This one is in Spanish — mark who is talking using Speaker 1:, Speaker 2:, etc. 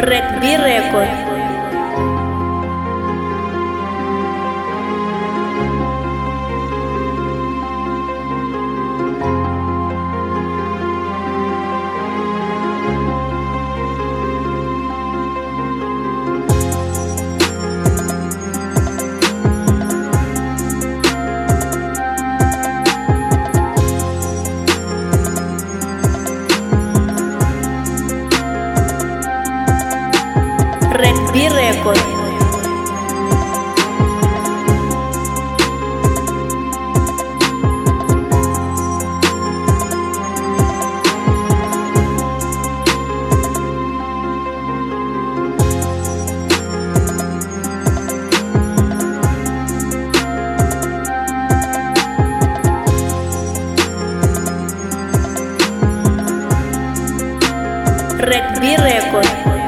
Speaker 1: Red B Record. Red B Record. Record.